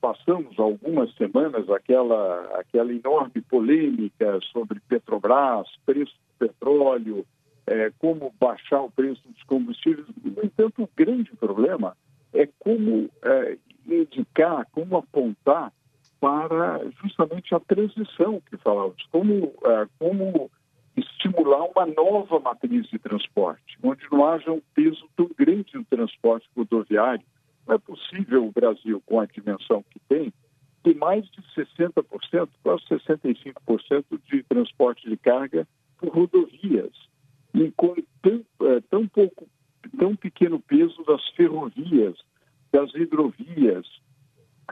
passamos algumas semanas aquela, aquela enorme polêmica sobre Petrobras, preço do petróleo, é, como baixar o preço dos combustíveis. No entanto, o grande problema é como é, indicar, como apontar para justamente a transição que falamos, como, é, como estimular uma nova matriz de transporte, onde não haja um peso tão grande no transporte rodoviário. Não é possível o Brasil, com a dimensão que tem, ter mais de 60%, quase 65% de transporte de carga por rodovias. E com tão, é, tão pouco, tão pequeno peso das ferrovias, das hidrovias,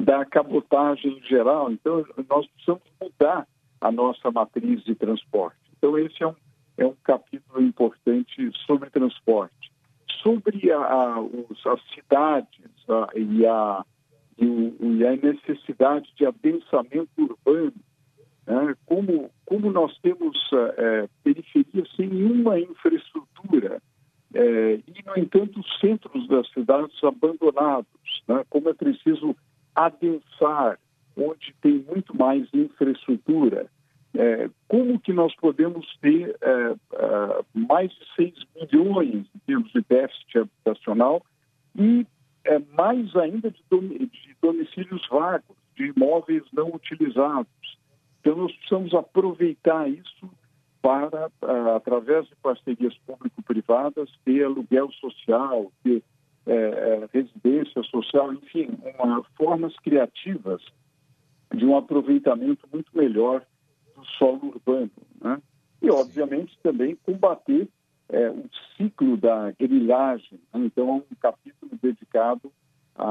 da cabotagem em geral. Então, nós precisamos mudar a nossa matriz de transporte. Então, esse é um, é um capítulo importante sobre transporte. Sobre a, a, os, as cidades a, e, a, e, e, a necessidade de adensamento urbano, né? como, como nós temos é, periferias sem nenhuma infraestrutura, é, e, no entanto, os centros das cidades abandonados, né? como é preciso adensar, onde tem muito mais infraestrutura, é, como que nós podemos ter é, é, mais de 6 milhões em termos de déficit habitacional e é, mais ainda de, de domicílios vagos, de imóveis não utilizados. Então, nós precisamos aproveitar isso para, através de parcerias público-privadas, ter aluguel social, ter é, é, residência social, enfim, uma, formas criativas de um aproveitamento muito melhor solo urbano. Né? E, obviamente, também combater é, o ciclo da grilhagem. Né? Então, é um capítulo dedicado à,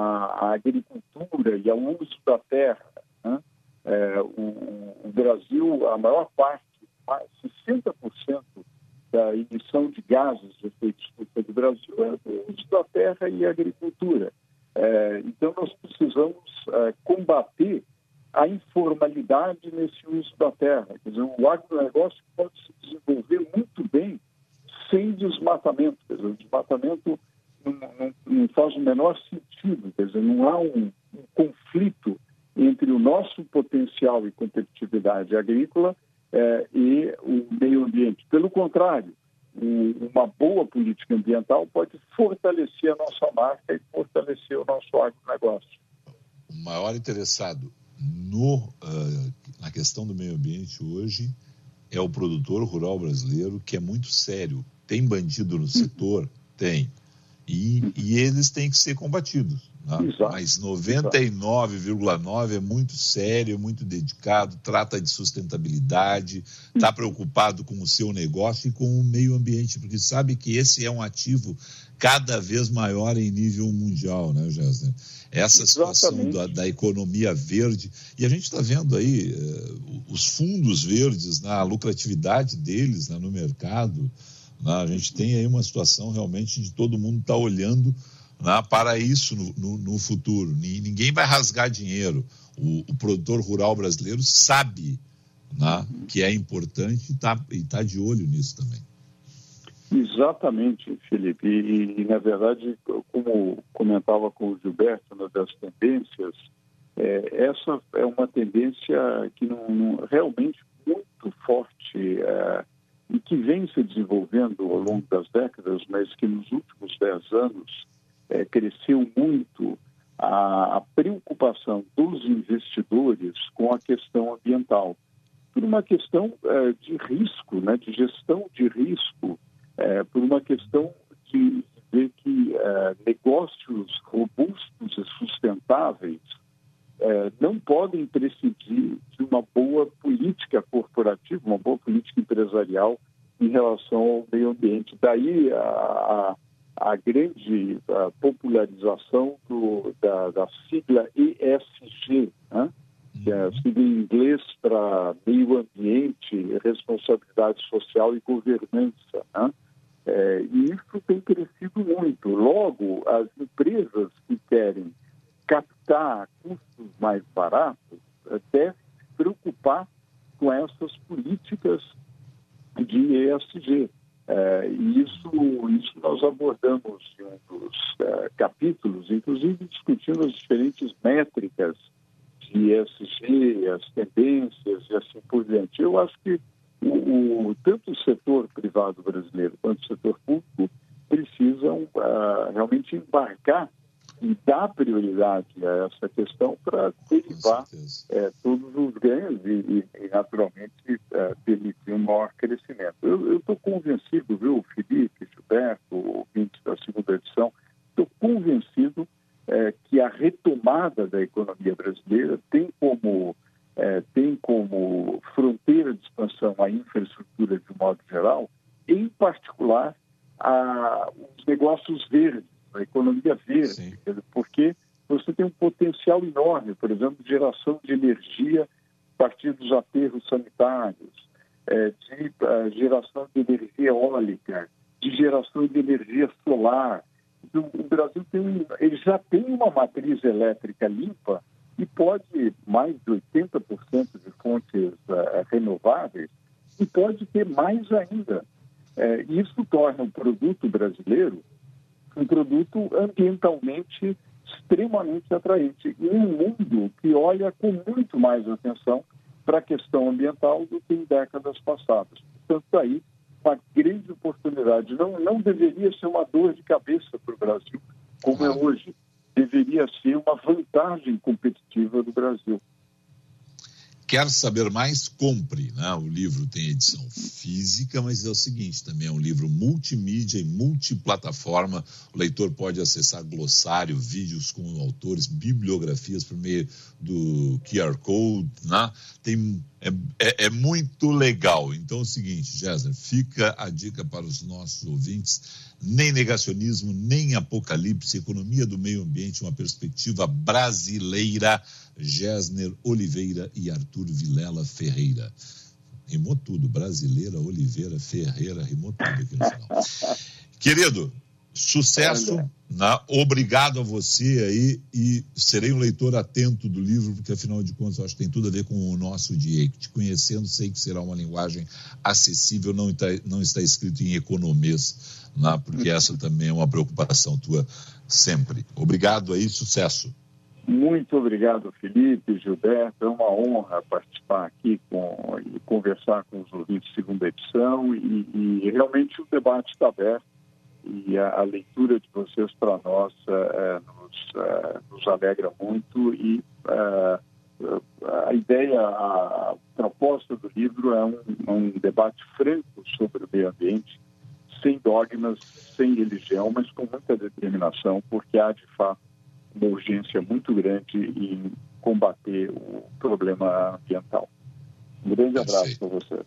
à, agricultura e ao uso da terra. Né? É, o, o, Brasil, a maior parte, 60% da emissão de gases de efeito estufa do Brasil é o uso da terra e a agricultura. É, então, nós precisamos é, combater a informalidade nesse uso da terra. Quer dizer, o agronegócio pode se desenvolver muito bem sem desmatamento. Quer dizer, o desmatamento não, não, não faz o menor sentido. Quer dizer, não há um, um conflito entre o nosso potencial e competitividade agrícola é, e o meio ambiente. Pelo contrário, uma boa política ambiental pode fortalecer a nossa marca e fortalecer o nosso agronegócio. O maior interessado no, uh, na questão do meio ambiente hoje é o produtor rural brasileiro, que é muito sério. Tem bandido no setor? Tem. E, e eles têm que ser combatidos. Né? Mas 99,9% é muito sério, muito dedicado, trata de sustentabilidade, está preocupado com o seu negócio e com o meio ambiente, porque sabe que esse é um ativo cada vez maior em nível mundial, né, Gessner? Essa situação da, da, economia verde. E a gente está vendo aí uh, os fundos verdes, na né, lucratividade deles né, no mercado. Né? A gente tem aí uma situação realmente de todo mundo estar tá olhando né, para isso no, no, no, futuro. Ninguém vai rasgar dinheiro. O, o produtor rural brasileiro sabe né, que é importante e está tá de olho nisso também. Exatamente, Felipe. E, e, na verdade, como comentava com o Gilberto, uma das tendências, é, essa é uma tendência que não, não realmente muito forte é, e que vem se desenvolvendo ao longo das décadas, mas que nos últimos dez anos é, cresceu muito a, a, preocupação dos investidores com a questão ambiental, por uma questão é, de risco, né, de gestão de risco, é, por uma questão de ver que negócios robustos e sustentáveis é, não podem prescindir de uma boa política corporativa, uma boa política empresarial em relação ao meio ambiente. Daí a, a a grande a popularização do, da, da, sigla ESG, né? que é a sigla em inglês para meio ambiente, responsabilidade social e governança. Né? É, e isso tem crescido muito. Logo, as empresas que querem captar custos mais baratos devem se preocupar com essas políticas de ESG. É, e isso, isso nós abordamos em um dos é, capítulos, inclusive discutindo as diferentes métricas de ESG, as tendências e assim por diante. Eu acho que o, o, tanto o setor privado brasileiro quanto o setor público precisam uh, realmente embarcar e dar prioridade a essa questão para derivar é, todos os ganhos e, e, naturalmente, é, permitir um maior crescimento. Eu estou convencido, viu, Felipe, Gilberto, ouvintes da segunda edição, estou convencido é, que a retomada da economia brasileira tem como, é, tem como fronteira de expansão a infraestrutura de um modo geral, em particular a, os negócios verdes, a economia verde, porque você tem um potencial enorme, por exemplo, de geração de energia a partir dos aterros sanitários, é, de uh, geração de energia eólica, de geração de energia solar. Então, o Brasil tem, ele já tem uma matriz elétrica limpa e pode mais de 80% de fontes uh, renováveis e pode ter mais ainda. É, isso torna o produto brasileiro um produto ambientalmente extremamente atraente em um mundo que olha com muito mais atenção para a questão ambiental do que em décadas passadas. Portanto, aí uma grande oportunidade. Não, não deveria ser uma dor de cabeça para o Brasil, como é hoje. Deveria ser uma vantagem competitiva do Brasil. Quer saber mais? Compre. Né? O livro tem edição física, mas é o seguinte: também é um livro multimídia e multiplataforma. O leitor pode acessar glossário, vídeos com autores, bibliografias por meio do QR Code. Né? Tem, é, é, é muito legal. Então é o seguinte, Jéssica, fica a dica para os nossos ouvintes: nem negacionismo, nem apocalipse, economia do meio ambiente, uma perspectiva brasileira Gessner Oliveira e Arthur Vilela Ferreira. Rimou tudo, brasileira, Oliveira, Ferreira, rimou tudo aqui no final. Querido, sucesso, né? obrigado a você aí e serei um leitor atento do livro, porque afinal de contas eu acho que tem tudo a ver com o nosso dia. Te conhecendo, sei que será uma linguagem acessível, não está, não está escrito em economês, né? porque essa também é uma preocupação tua sempre. Obrigado aí, sucesso. Muito obrigado, Felipe, Gilberto. É uma honra participar aqui com, e conversar com os ouvintes de segunda edição. E, e realmente o debate está aberto e a, a, leitura de vocês para nós é, nos, é, nos, alegra muito. E é, a ideia, a proposta do livro é um, um debate franco sobre o meio ambiente, sem dogmas, sem religião, mas com muita determinação, porque há de fato uma urgência muito grande em combater o problema ambiental. Um grande abraço para você.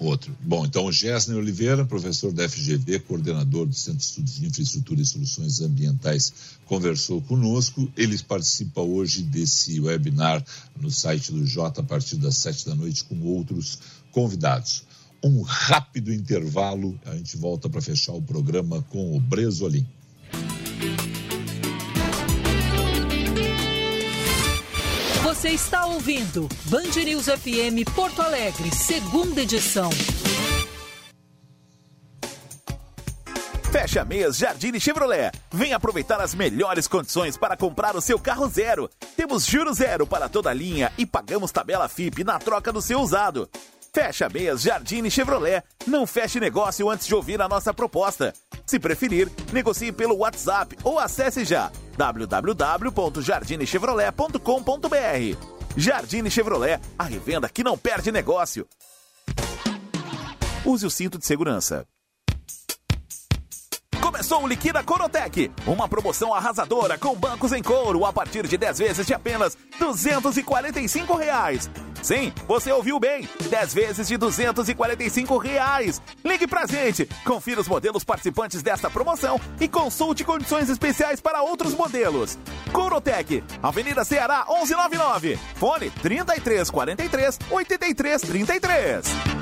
Outro. Bom, então, Gessner Oliveira, professor da FGV, coordenador do Centro de Estudos de Infraestrutura e Soluções Ambientais, conversou conosco. Ele participa hoje desse webinar no site do J a partir das sete da noite com outros convidados. Um rápido intervalo, a gente volta para fechar o programa com o Bresolim. Você está ouvindo Band News FM Porto Alegre, segunda edição. Fecha mês Jardine Chevrolet. Vem aproveitar as melhores condições para comprar o seu carro zero. Temos juro zero para toda a linha e pagamos tabela FIP na troca do seu usado. Fecha mês Jardine Chevrolet. Não feche negócio antes de ouvir a nossa proposta. Se preferir, negocie pelo WhatsApp ou acesse já www.jardinechevrolet.com.br. Jardine Chevrolet, a revenda que não perde negócio. Use o cinto de segurança. O Liquida Corotec, uma promoção arrasadora com bancos em couro a partir de 10 vezes de apenas 245 reais. Sim, você ouviu bem, 10 vezes de 245 reais. Ligue pra gente, confira os modelos participantes desta promoção e consulte condições especiais para outros modelos. Corotec, Avenida Ceará 1199, fone 3343 8333.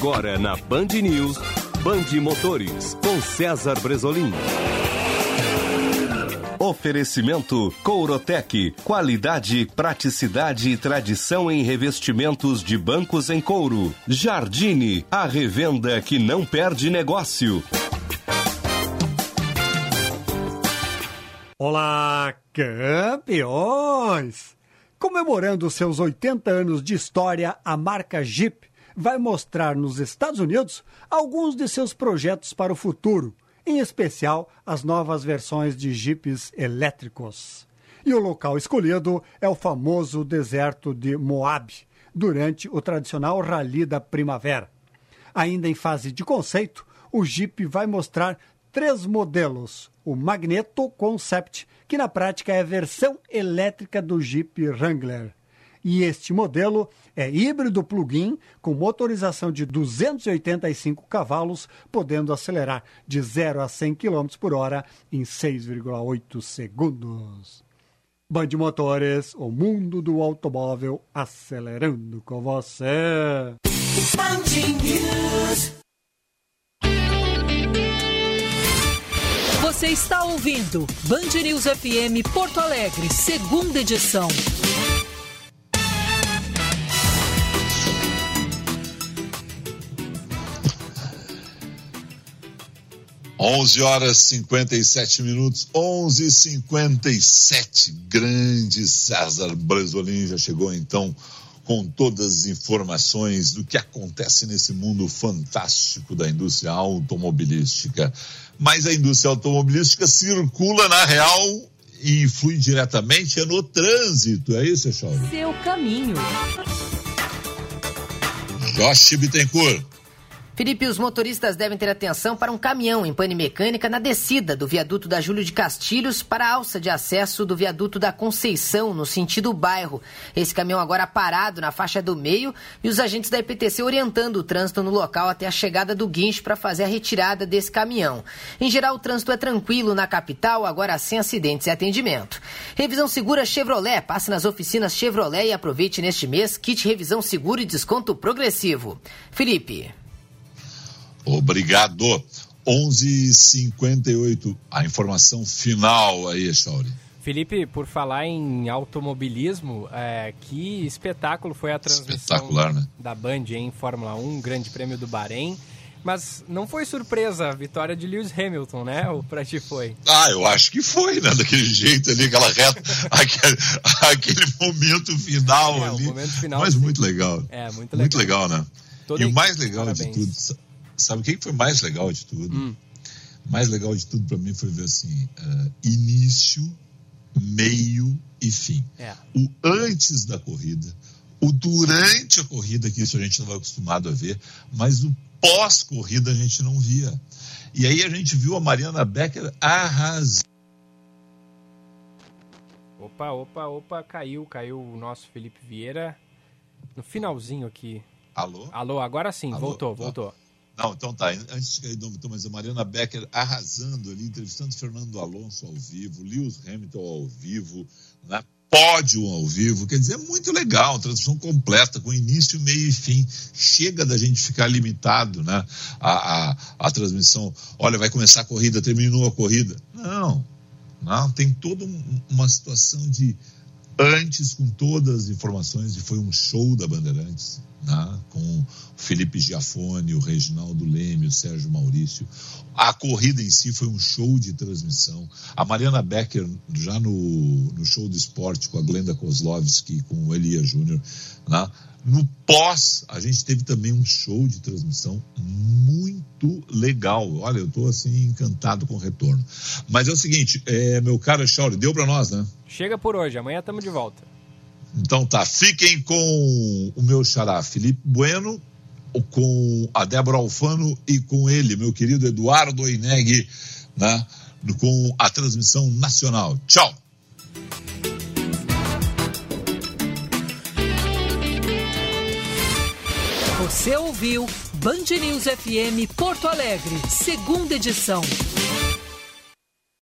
Agora na Band News, Band Motores, com César Bresolim. Oferecimento Courotec. Qualidade, praticidade e tradição em revestimentos de bancos em couro. Jardine, a revenda que não perde negócio. Olá, campeões! Comemorando seus 80 anos de história, a marca Jeep vai mostrar nos Estados Unidos alguns de seus projetos para o futuro em especial as novas versões de jipes elétricos. E o local escolhido é o famoso deserto de Moab, durante o tradicional Rally da Primavera. Ainda em fase de conceito, o Jeep vai mostrar três modelos: o Magneto Concept, que na prática é a versão elétrica do Jeep Wrangler. E este modelo é híbrido plug-in com motorização de 285 cavalos, podendo acelerar de 0 a 100 km por hora em 6,8 segundos. Band Motores, o mundo do automóvel acelerando com você. Você está ouvindo Band News FM Porto Alegre, segunda edição. 11 horas 57 minutos, 11 e 57 Grande César Bresolim já chegou então com todas as informações do que acontece nesse mundo fantástico da indústria automobilística. Mas a indústria automobilística circula na real e flui diretamente no trânsito, é isso, Echauri? Seu caminho. Josh Bittencourt. Felipe, os motoristas devem ter atenção para um caminhão em pane mecânica na descida do viaduto da Júlio de Castilhos para a alça de acesso do viaduto da Conceição, no sentido bairro. Esse caminhão agora parado na faixa do meio e os agentes da IPTC orientando o trânsito no local até a chegada do guincho para fazer a retirada desse caminhão. Em geral, o trânsito é tranquilo na capital, agora sem acidentes e atendimento. Revisão segura Chevrolet. Passe nas oficinas Chevrolet e aproveite neste mês kit revisão seguro e desconto progressivo. Felipe. Obrigado. 11:58. A informação final aí, Chauri. Felipe, por falar em automobilismo, é, que espetáculo foi a transmissão né? da Band em Fórmula 1, Grande Prêmio do Bahrein. Mas não foi surpresa a vitória de Lewis Hamilton, né? Ou pra ti foi? Ah, eu acho que foi, né? Daquele jeito ali, aquela reta, aquele, aquele momento final é, ali. Momento final, Mas sim. muito legal. É, muito legal. Muito legal, né? Toda e o mais legal parabéns. de tudo, sabe o que foi mais legal de tudo? Hum. Mais legal de tudo para mim foi ver assim, uh, início, meio e fim. É. O antes da corrida, o durante a corrida, que isso a gente não vai acostumado a ver, mas o pós-corrida a gente não via. E aí a gente viu a Mariana Becker arrasando. Opa, opa, opa, caiu, caiu o nosso Felipe Vieira no finalzinho aqui. Alô? Alô, agora sim, Alô? voltou, Ah. voltou. Não, então tá. Antes de cair do então, mas a Mariana Becker arrasando ali, entrevistando Fernando Alonso ao vivo, Lewis Hamilton ao vivo, né? pódio ao vivo. Quer dizer, é muito legal, transmissão completa, com início, meio e fim. Chega da gente ficar limitado, né? A, a, a transmissão. Olha, vai começar a corrida, terminou a corrida. Não, não. Tem toda um- uma situação de antes com todas as informações e foi um show da Bandeirantes, né? com o Felipe Giafone, o Reginaldo Leme, o Sérgio Maurício. A corrida em si foi um show de transmissão. A Mariana Becker, já no, no show do esporte com a Glenda Kozlovski, com o Elia Júnior, né? No pós, a gente teve também um show de transmissão muito legal. Olha, eu estou assim encantado com o retorno. Mas é o seguinte, é, meu caro Chauri, deu para nós, né? Chega por hoje, amanhã estamos de volta. Então tá, fiquem com o meu xará Felipe Bueno, com a Débora Alfano e com ele, meu querido Eduardo Oineg, né? Com a transmissão nacional. Tchau! Você ouviu Band News FM Porto Alegre, segunda edição.